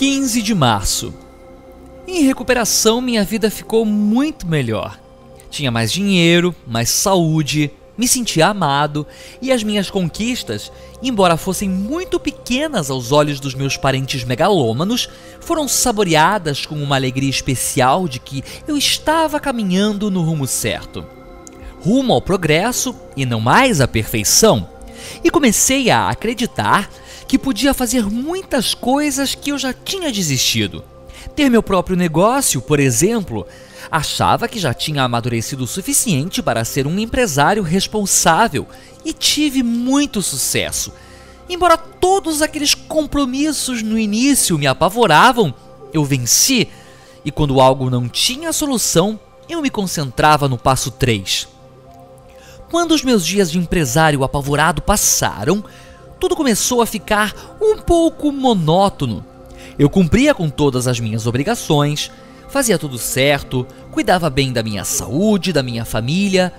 15 de março. Em recuperação, minha vida ficou muito melhor. Tinha mais dinheiro, mais saúde, me sentia amado e as minhas conquistas, embora fossem muito pequenas aos olhos dos meus parentes megalômanos, foram saboreadas com uma alegria especial de que eu estava caminhando no rumo certo. Rumo ao progresso e não mais à perfeição. E comecei a acreditar que podia fazer muitas coisas que eu já tinha desistido. Ter meu próprio negócio, por exemplo, achava que já tinha amadurecido o suficiente para ser um empresário responsável e tive muito sucesso. Embora todos aqueles compromissos no início me apavoravam, eu venci e quando algo não tinha solução, eu me concentrava no passo 3. Quando os meus dias de empresário apavorado passaram, tudo começou a ficar um pouco monótono. Eu cumpria com todas as minhas obrigações, fazia tudo certo, cuidava bem da minha saúde, da minha família,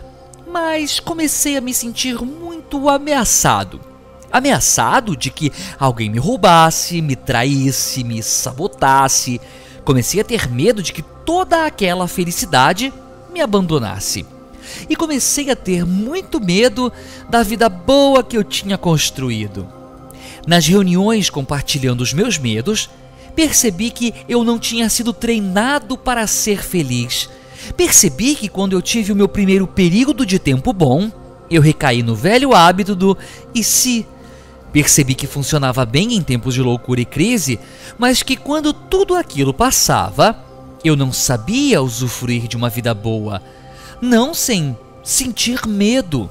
mas comecei a me sentir muito ameaçado. Ameaçado de que alguém me roubasse, me traísse, me sabotasse. Comecei a ter medo de que toda aquela felicidade me abandonasse e comecei a ter muito medo da vida boa que eu tinha construído. Nas reuniões compartilhando os meus medos, percebi que eu não tinha sido treinado para ser feliz. Percebi que quando eu tive o meu primeiro período de tempo bom, eu recaí no velho hábito do e se. Percebi que funcionava bem em tempos de loucura e crise, mas que quando tudo aquilo passava, eu não sabia usufruir de uma vida boa não sem sentir medo.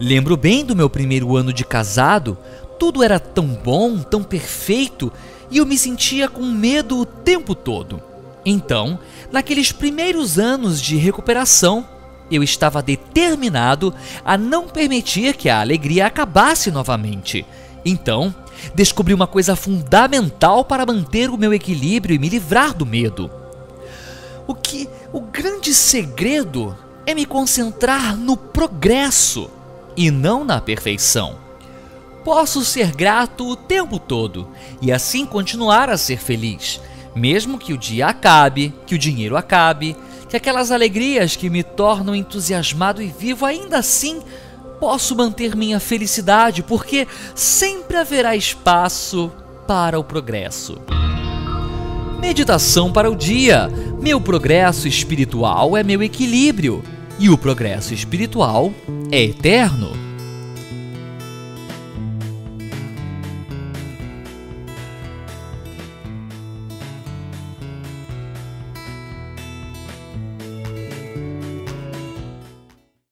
Lembro bem do meu primeiro ano de casado, tudo era tão bom, tão perfeito, e eu me sentia com medo o tempo todo. Então, naqueles primeiros anos de recuperação, eu estava determinado a não permitir que a alegria acabasse novamente. Então, descobri uma coisa fundamental para manter o meu equilíbrio e me livrar do medo. O que o grande segredo é me concentrar no progresso e não na perfeição. Posso ser grato o tempo todo e assim continuar a ser feliz, mesmo que o dia acabe, que o dinheiro acabe, que aquelas alegrias que me tornam entusiasmado e vivo ainda assim posso manter minha felicidade, porque sempre haverá espaço para o progresso. Meditação para o dia. Meu progresso espiritual é meu equilíbrio e o progresso espiritual é eterno.